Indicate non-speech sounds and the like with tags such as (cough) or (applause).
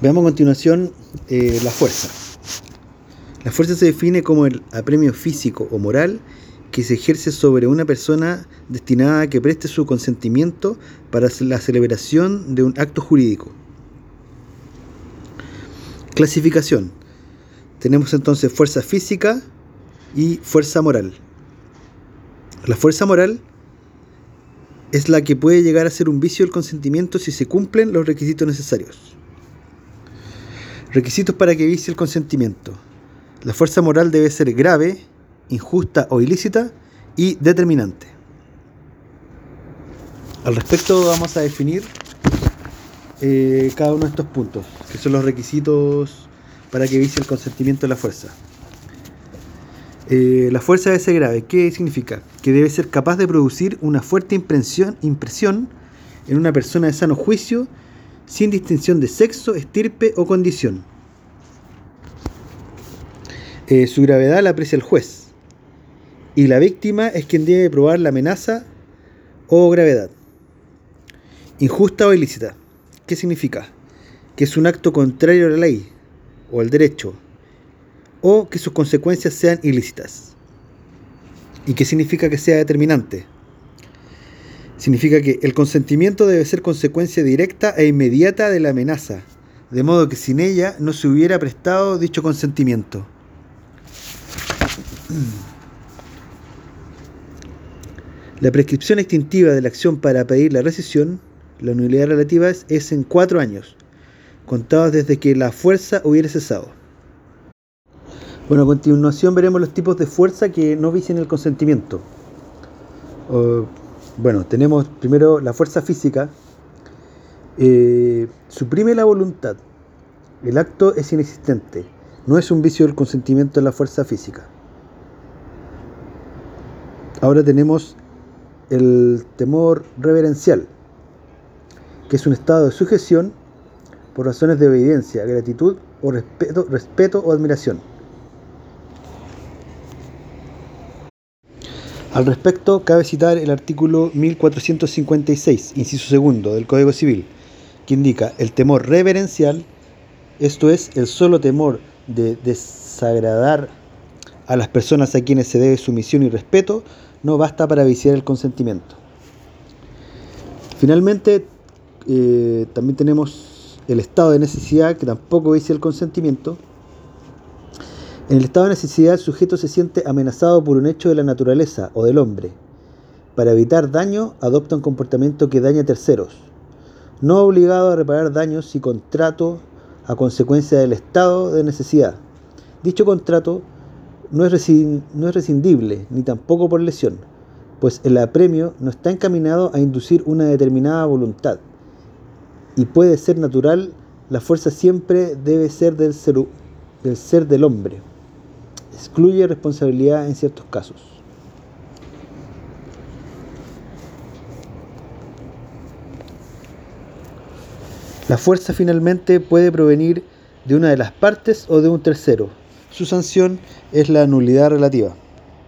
Veamos a continuación eh, la fuerza. La fuerza se define como el apremio físico o moral que se ejerce sobre una persona destinada a que preste su consentimiento para la celebración de un acto jurídico. Clasificación. Tenemos entonces fuerza física y fuerza moral. La fuerza moral es la que puede llegar a ser un vicio del consentimiento si se cumplen los requisitos necesarios. Requisitos para que vicie el consentimiento. La fuerza moral debe ser grave, injusta o ilícita y determinante. Al respecto vamos a definir eh, cada uno de estos puntos, que son los requisitos para que vicie el consentimiento de la fuerza. Eh, la fuerza debe ser grave. ¿Qué significa? Que debe ser capaz de producir una fuerte impresión, impresión en una persona de sano juicio sin distinción de sexo, estirpe o condición. Eh, su gravedad la aprecia el juez y la víctima es quien debe probar la amenaza o gravedad. Injusta o ilícita. ¿Qué significa? Que es un acto contrario a la ley o al derecho o que sus consecuencias sean ilícitas. ¿Y qué significa que sea determinante? Significa que el consentimiento debe ser consecuencia directa e inmediata de la amenaza, de modo que sin ella no se hubiera prestado dicho consentimiento. (clears throat) La prescripción extintiva de la acción para pedir la rescisión, la nulidad relativa, es en cuatro años, contados desde que la fuerza hubiera cesado. Bueno, a continuación veremos los tipos de fuerza que no vician el consentimiento. Bueno, tenemos primero la fuerza física. Eh, suprime la voluntad. El acto es inexistente. No es un vicio del consentimiento de la fuerza física. Ahora tenemos el temor reverencial, que es un estado de sujeción por razones de obediencia, gratitud o respeto, respeto o admiración. Al respecto, cabe citar el artículo 1456, inciso segundo del Código Civil, que indica el temor reverencial, esto es, el solo temor de desagradar a las personas a quienes se debe sumisión y respeto, no basta para viciar el consentimiento. Finalmente, eh, también tenemos el estado de necesidad, que tampoco vicia el consentimiento, en el estado de necesidad, el sujeto se siente amenazado por un hecho de la naturaleza o del hombre. Para evitar daño, adopta un comportamiento que daña a terceros. No obligado a reparar daños si contrato a consecuencia del estado de necesidad. Dicho contrato no es, no es rescindible, ni tampoco por lesión, pues el apremio no está encaminado a inducir una determinada voluntad. Y puede ser natural, la fuerza siempre debe ser del ser, del, ser del hombre excluye responsabilidad en ciertos casos. La fuerza finalmente puede provenir de una de las partes o de un tercero. Su sanción es la nulidad relativa.